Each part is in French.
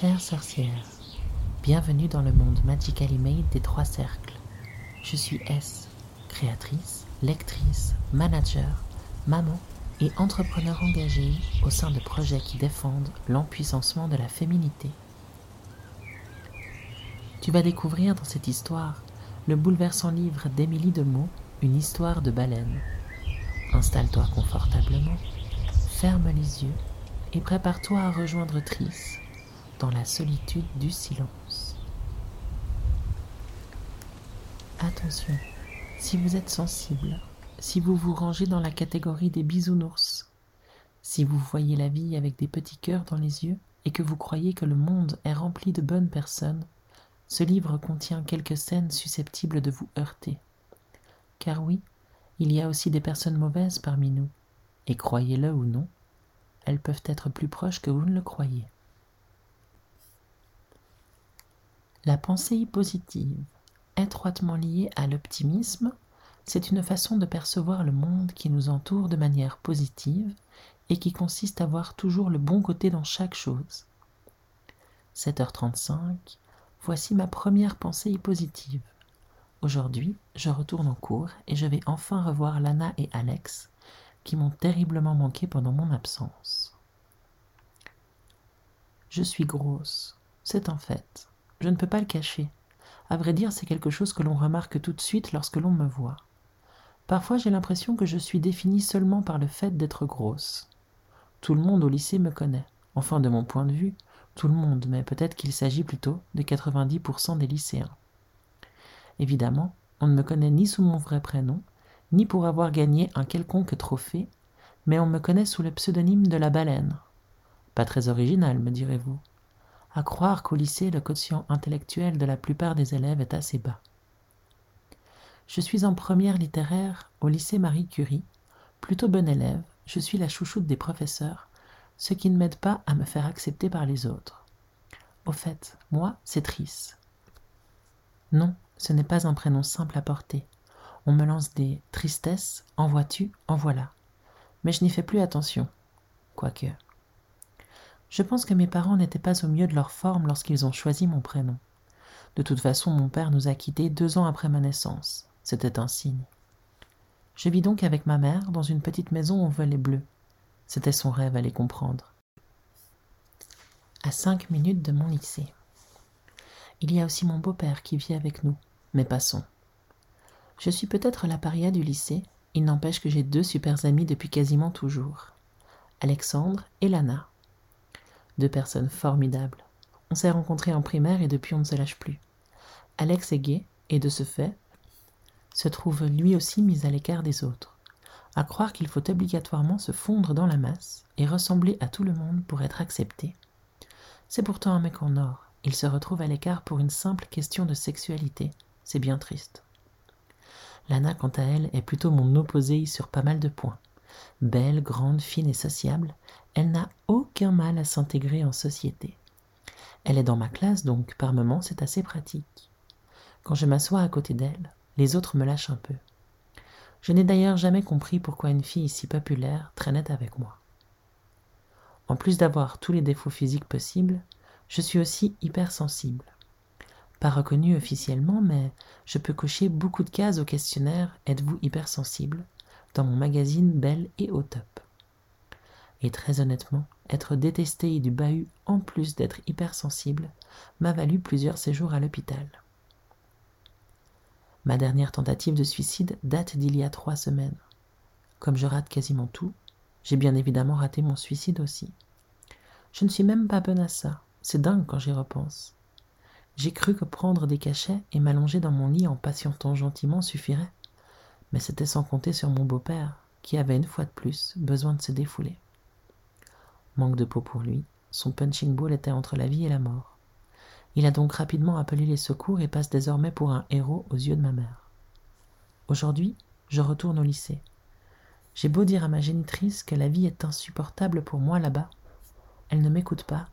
Chère sorcière, bienvenue dans le monde Magically Made des trois cercles. Je suis S, créatrice, lectrice, manager, maman et entrepreneur engagé au sein de projets qui défendent l'empuissancement de la féminité. Tu vas découvrir dans cette histoire le bouleversant livre d'Émilie Demeaux, Une histoire de baleine. Installe-toi confortablement, ferme les yeux et prépare-toi à rejoindre Trice dans la solitude du silence. Attention, si vous êtes sensible, si vous vous rangez dans la catégorie des bisounours, si vous voyez la vie avec des petits cœurs dans les yeux et que vous croyez que le monde est rempli de bonnes personnes, ce livre contient quelques scènes susceptibles de vous heurter. Car oui, il y a aussi des personnes mauvaises parmi nous, et croyez-le ou non, elles peuvent être plus proches que vous ne le croyez. La pensée positive, étroitement liée à l'optimisme, c'est une façon de percevoir le monde qui nous entoure de manière positive et qui consiste à voir toujours le bon côté dans chaque chose. 7h35, voici ma première pensée positive. Aujourd'hui, je retourne en cours et je vais enfin revoir Lana et Alex, qui m'ont terriblement manqué pendant mon absence. Je suis grosse, c'est un fait. Je ne peux pas le cacher. À vrai dire, c'est quelque chose que l'on remarque tout de suite lorsque l'on me voit. Parfois j'ai l'impression que je suis définie seulement par le fait d'être grosse. Tout le monde au lycée me connaît. Enfin, de mon point de vue, tout le monde, mais peut-être qu'il s'agit plutôt de 90% des lycéens. Évidemment, on ne me connaît ni sous mon vrai prénom, ni pour avoir gagné un quelconque trophée, mais on me connaît sous le pseudonyme de la baleine. Pas très original, me direz-vous. À croire qu'au lycée, le quotient intellectuel de la plupart des élèves est assez bas. Je suis en première littéraire au lycée Marie Curie. Plutôt bon élève, je suis la chouchoute des professeurs, ce qui ne m'aide pas à me faire accepter par les autres. Au fait, moi, c'est Trice. Non, ce n'est pas un prénom simple à porter. On me lance des tristesses, en vois-tu, en voilà. Mais je n'y fais plus attention. Quoique. Je pense que mes parents n'étaient pas au mieux de leur forme lorsqu'ils ont choisi mon prénom. De toute façon, mon père nous a quittés deux ans après ma naissance. C'était un signe. Je vis donc avec ma mère dans une petite maison au volet bleu. C'était son rêve, à les comprendre. À cinq minutes de mon lycée. Il y a aussi mon beau-père qui vit avec nous, mais passons. Je suis peut-être la paria du lycée, il n'empêche que j'ai deux super amis depuis quasiment toujours. Alexandre et Lana. Deux personnes formidables. On s'est rencontrés en primaire et depuis on ne se lâche plus. Alex est gay, et de ce fait, se trouve lui aussi mis à l'écart des autres, à croire qu'il faut obligatoirement se fondre dans la masse et ressembler à tout le monde pour être accepté. C'est pourtant un mec en or, il se retrouve à l'écart pour une simple question de sexualité, c'est bien triste. Lana, quant à elle, est plutôt mon opposé sur pas mal de points. Belle, grande, fine et sociable, elle n'a aucun mal à s'intégrer en société. Elle est dans ma classe, donc par moments c'est assez pratique. Quand je m'assois à côté d'elle, les autres me lâchent un peu. Je n'ai d'ailleurs jamais compris pourquoi une fille si populaire traînait avec moi. En plus d'avoir tous les défauts physiques possibles, je suis aussi hypersensible. Pas reconnu officiellement, mais je peux cocher beaucoup de cases au questionnaire Êtes-vous hypersensible? dans mon magazine Belle et au top. Et très honnêtement, être détesté du bahut en plus d'être hypersensible m'a valu plusieurs séjours à l'hôpital. Ma dernière tentative de suicide date d'il y a trois semaines. Comme je rate quasiment tout, j'ai bien évidemment raté mon suicide aussi. Je ne suis même pas bonne à ça. C'est dingue quand j'y repense. J'ai cru que prendre des cachets et m'allonger dans mon lit en patientant gentiment suffirait. Mais c'était sans compter sur mon beau-père, qui avait une fois de plus besoin de se défouler. Manque de peau pour lui, son punching ball était entre la vie et la mort. Il a donc rapidement appelé les secours et passe désormais pour un héros aux yeux de ma mère. Aujourd'hui, je retourne au lycée. J'ai beau dire à ma génitrice que la vie est insupportable pour moi là-bas. Elle ne m'écoute pas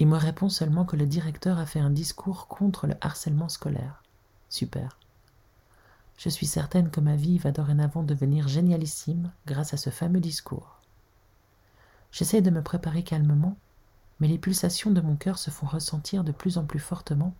et me répond seulement que le directeur a fait un discours contre le harcèlement scolaire. Super. Je suis certaine que ma vie va dorénavant devenir génialissime grâce à ce fameux discours. J'essaie de me préparer calmement mais les pulsations de mon cœur se font ressentir de plus en plus fortement,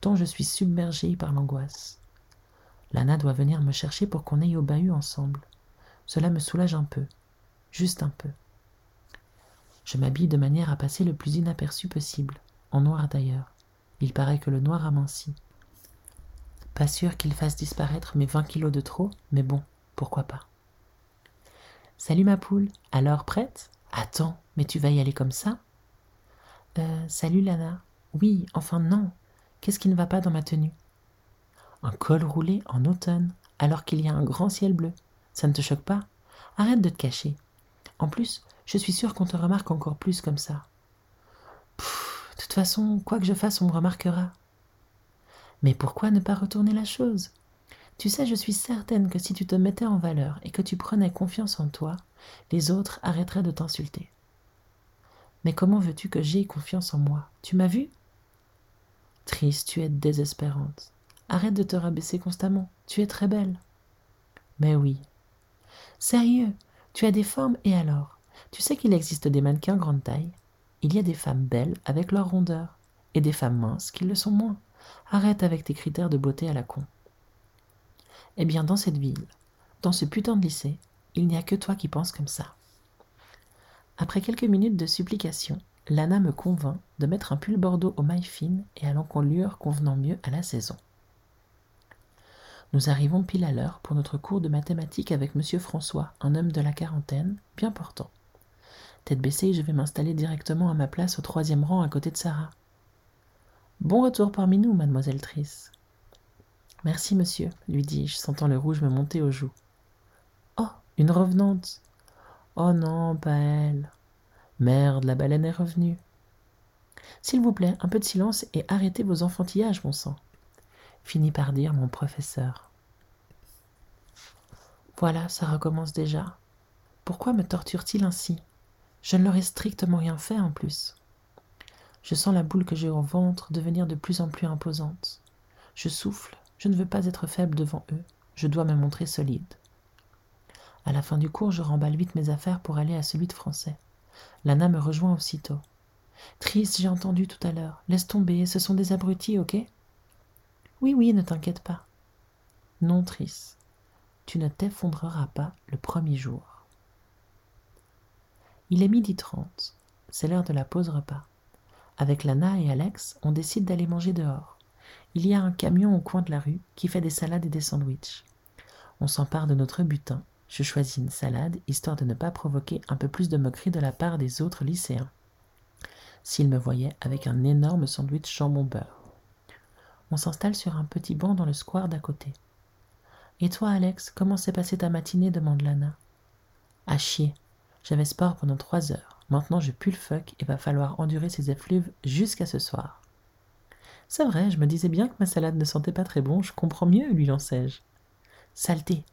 tant je suis submergée par l'angoisse. Lana doit venir me chercher pour qu'on aille au bahut ensemble. Cela me soulage un peu, juste un peu. Je m'habille de manière à passer le plus inaperçu possible, en noir d'ailleurs. Il paraît que le noir amincit. Pas sûr qu'il fasse disparaître mes 20 kilos de trop, mais bon, pourquoi pas. Salut ma poule, alors prête? Attends, mais tu vas y aller comme ça? Euh, salut Lana. Oui, enfin non. Qu'est-ce qui ne va pas dans ma tenue? Un col roulé en automne, alors qu'il y a un grand ciel bleu. Ça ne te choque pas? Arrête de te cacher. En plus, je suis sûre qu'on te remarque encore plus comme ça. de toute façon, quoi que je fasse, on me remarquera. Mais pourquoi ne pas retourner la chose? Tu sais, je suis certaine que si tu te mettais en valeur et que tu prenais confiance en toi, les autres arrêteraient de t'insulter. Mais comment veux-tu que j'aie confiance en moi? Tu m'as vu? Triste, tu es désespérante. Arrête de te rabaisser constamment. Tu es très belle. Mais oui. Sérieux, tu as des formes et alors? Tu sais qu'il existe des mannequins grande taille? Il y a des femmes belles avec leur rondeur et des femmes minces qui le sont moins. Arrête avec tes critères de beauté à la con. Eh bien, dans cette ville, dans ce putain de lycée, il n'y a que toi qui penses comme ça. Après quelques minutes de supplication, Lana me convainc de mettre un pull bordeaux aux mailles fines et à l'encolure convenant mieux à la saison. Nous arrivons pile à l'heure pour notre cours de mathématiques avec monsieur François, un homme de la quarantaine, bien portant. Tête baissée, je vais m'installer directement à ma place au troisième rang à côté de Sarah. Bon retour parmi nous, mademoiselle Triss. Merci, monsieur, lui dis-je, sentant le rouge me monter aux joues. Oh, une revenante. Oh non, pas elle. Merde, la baleine est revenue. S'il vous plaît, un peu de silence et arrêtez vos enfantillages, mon sang finit par dire mon professeur. Voilà, ça recommence déjà. Pourquoi me torture-t-il ainsi? Je ne leur ai strictement rien fait en plus. Je sens la boule que j'ai au ventre devenir de plus en plus imposante. Je souffle, je ne veux pas être faible devant eux, je dois me montrer solide. À la fin du cours, je remballe vite mes affaires pour aller à celui de français. Lana me rejoint aussitôt. Triste, j'ai entendu tout à l'heure. Laisse tomber, ce sont des abrutis, ok? Oui, oui, ne t'inquiète pas. Non, Tris, tu ne t'effondreras pas le premier jour. Il est midi trente. C'est l'heure de la pause repas. Avec Lana et Alex, on décide d'aller manger dehors. Il y a un camion au coin de la rue qui fait des salades et des sandwichs. On s'empare de notre butin. Je choisis une salade, histoire de ne pas provoquer un peu plus de moquerie de la part des autres lycéens. S'ils me voyaient avec un énorme sandwich jambon beurre. On s'installe sur un petit banc dans le square d'à côté. Et toi, Alex, comment s'est passée ta matinée demande Lana. À chier. J'avais sport pendant trois heures. Maintenant, je pue le fuck et va falloir endurer ces effluves jusqu'à ce soir. C'est vrai, je me disais bien que ma salade ne sentait pas très bon, je comprends mieux, lui lançai-je. Saleté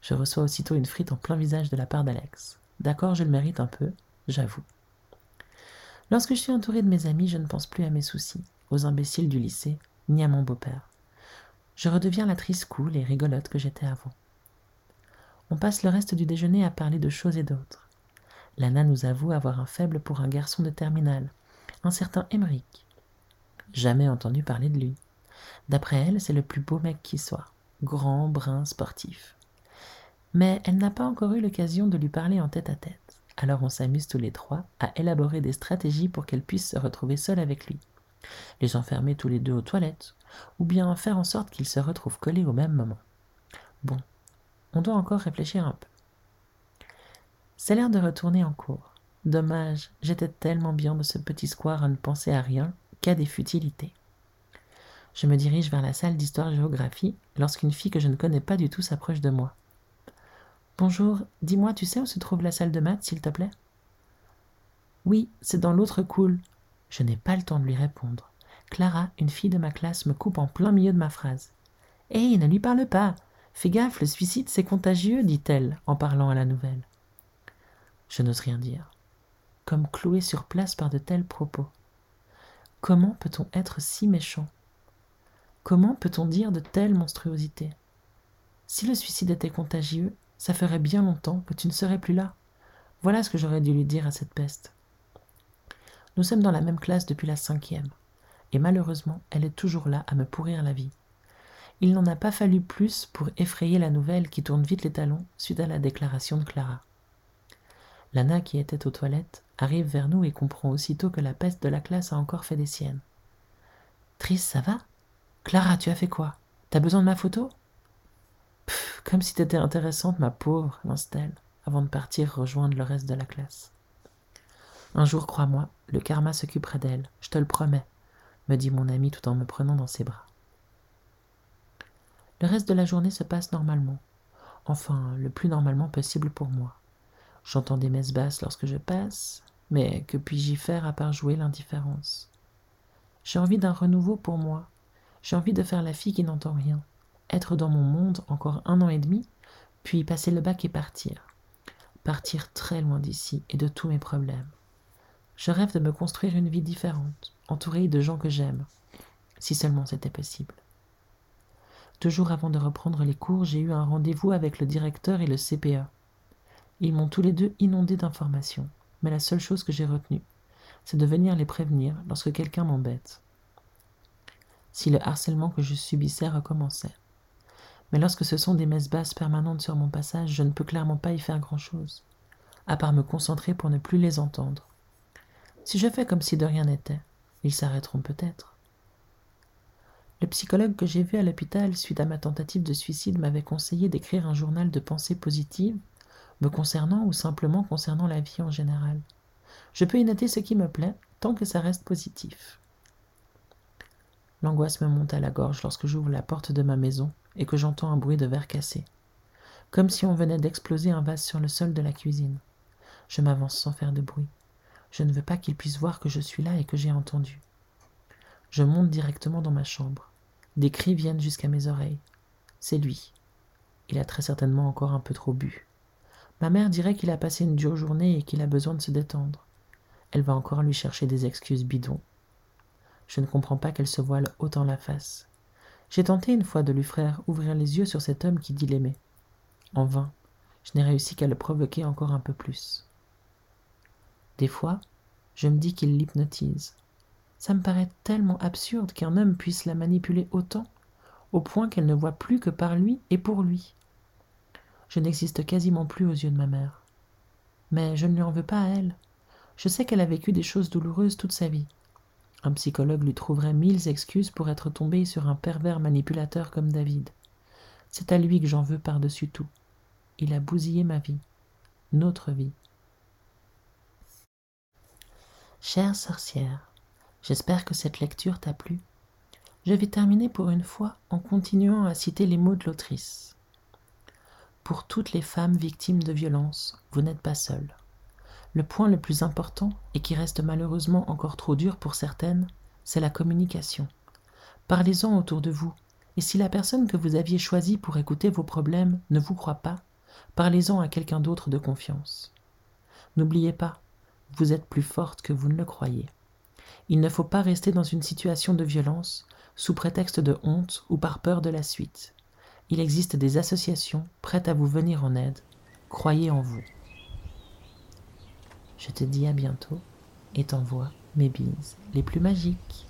Je reçois aussitôt une frite en plein visage de la part d'Alex. D'accord, je le mérite un peu, j'avoue. Lorsque je suis entouré de mes amis, je ne pense plus à mes soucis, aux imbéciles du lycée, ni à mon beau-père. Je redeviens la triste cool et rigolote que j'étais avant. On passe le reste du déjeuner à parler de choses et d'autres. Lana nous avoue avoir un faible pour un garçon de terminale, un certain. Jamais entendu parler de lui. D'après elle, c'est le plus beau mec qui soit, grand, brun, sportif. Mais elle n'a pas encore eu l'occasion de lui parler en tête à tête. Alors on s'amuse tous les trois à élaborer des stratégies pour qu'elle puisse se retrouver seule avec lui les enfermer tous les deux aux toilettes, ou bien faire en sorte qu'ils se retrouvent collés au même moment. Bon, on doit encore réfléchir un peu. C'est l'heure de retourner en cours. Dommage, j'étais tellement bien de ce petit square à ne penser à rien des futilités. Je me dirige vers la salle d'histoire-géographie lorsqu'une fille que je ne connais pas du tout s'approche de moi. Bonjour, dis-moi, tu sais où se trouve la salle de maths, s'il te plaît? Oui, c'est dans l'autre cool, je n'ai pas le temps de lui répondre. Clara, une fille de ma classe, me coupe en plein milieu de ma phrase. Hé, ne lui parle pas. Fais gaffe, le suicide, c'est contagieux, dit-elle, en parlant à la nouvelle. Je n'ose rien dire. Comme cloué sur place par de tels propos. Comment peut-on être si méchant? Comment peut-on dire de telles monstruosités? Si le suicide était contagieux, ça ferait bien longtemps que tu ne serais plus là. Voilà ce que j'aurais dû lui dire à cette peste. Nous sommes dans la même classe depuis la cinquième, et malheureusement, elle est toujours là à me pourrir la vie. Il n'en a pas fallu plus pour effrayer la nouvelle qui tourne vite les talons suite à la déclaration de Clara. Lana, qui était aux toilettes, arrive vers nous et comprend aussitôt que la peste de la classe a encore fait des siennes. Tris, ça va? Clara, tu as fait quoi? T'as besoin de ma photo? Pff, Comme si t'étais intéressante, ma pauvre, lance-t-elle, avant de partir rejoindre le reste de la classe. Un jour, crois-moi, le karma s'occupera d'elle, je te le promets, me dit mon ami tout en me prenant dans ses bras. Le reste de la journée se passe normalement, enfin le plus normalement possible pour moi. J'entends des messes basses lorsque je passe, mais que puis-je y faire à part jouer l'indifférence? J'ai envie d'un renouveau pour moi. J'ai envie de faire la fille qui n'entend rien, être dans mon monde encore un an et demi, puis passer le bac et partir. Partir très loin d'ici et de tous mes problèmes. Je rêve de me construire une vie différente, entourée de gens que j'aime, si seulement c'était possible. Deux jours avant de reprendre les cours, j'ai eu un rendez-vous avec le directeur et le CPA. Ils m'ont tous les deux inondé d'informations, mais la seule chose que j'ai retenue, c'est de venir les prévenir lorsque quelqu'un m'embête. Si le harcèlement que je subissais recommençait. Mais lorsque ce sont des messes basses permanentes sur mon passage, je ne peux clairement pas y faire grand-chose, à part me concentrer pour ne plus les entendre. Si je fais comme si de rien n'était, ils s'arrêteront peut-être. Le psychologue que j'ai vu à l'hôpital suite à ma tentative de suicide m'avait conseillé d'écrire un journal de pensée positive me concernant ou simplement concernant la vie en général. Je peux y noter ce qui me plaît, tant que ça reste positif. L'angoisse me monte à la gorge lorsque j'ouvre la porte de ma maison et que j'entends un bruit de verre cassé, comme si on venait d'exploser un vase sur le sol de la cuisine. Je m'avance sans faire de bruit. Je ne veux pas qu'il puisse voir que je suis là et que j'ai entendu. Je monte directement dans ma chambre. Des cris viennent jusqu'à mes oreilles. C'est lui. Il a très certainement encore un peu trop bu. Ma mère dirait qu'il a passé une dure journée et qu'il a besoin de se détendre. Elle va encore lui chercher des excuses bidons. Je ne comprends pas qu'elle se voile autant la face. J'ai tenté une fois de lui faire ouvrir les yeux sur cet homme qui dit l'aimer. En vain, je n'ai réussi qu'à le provoquer encore un peu plus. Des fois, je me dis qu'il l'hypnotise. Ça me paraît tellement absurde qu'un homme puisse la manipuler autant, au point qu'elle ne voit plus que par lui et pour lui. Je n'existe quasiment plus aux yeux de ma mère. Mais je ne lui en veux pas à elle. Je sais qu'elle a vécu des choses douloureuses toute sa vie. Un psychologue lui trouverait mille excuses pour être tombé sur un pervers manipulateur comme David. C'est à lui que j'en veux par-dessus tout. Il a bousillé ma vie, notre vie. Chère sorcière, j'espère que cette lecture t'a plu. Je vais terminer pour une fois en continuant à citer les mots de l'autrice. Pour toutes les femmes victimes de violences, vous n'êtes pas seules. Le point le plus important, et qui reste malheureusement encore trop dur pour certaines, c'est la communication. Parlez-en autour de vous, et si la personne que vous aviez choisie pour écouter vos problèmes ne vous croit pas, parlez-en à quelqu'un d'autre de confiance. N'oubliez pas, vous êtes plus forte que vous ne le croyez. Il ne faut pas rester dans une situation de violence sous prétexte de honte ou par peur de la suite il existe des associations prêtes à vous venir en aide. Croyez en vous. Je te dis à bientôt et t'envoie mes bises les plus magiques.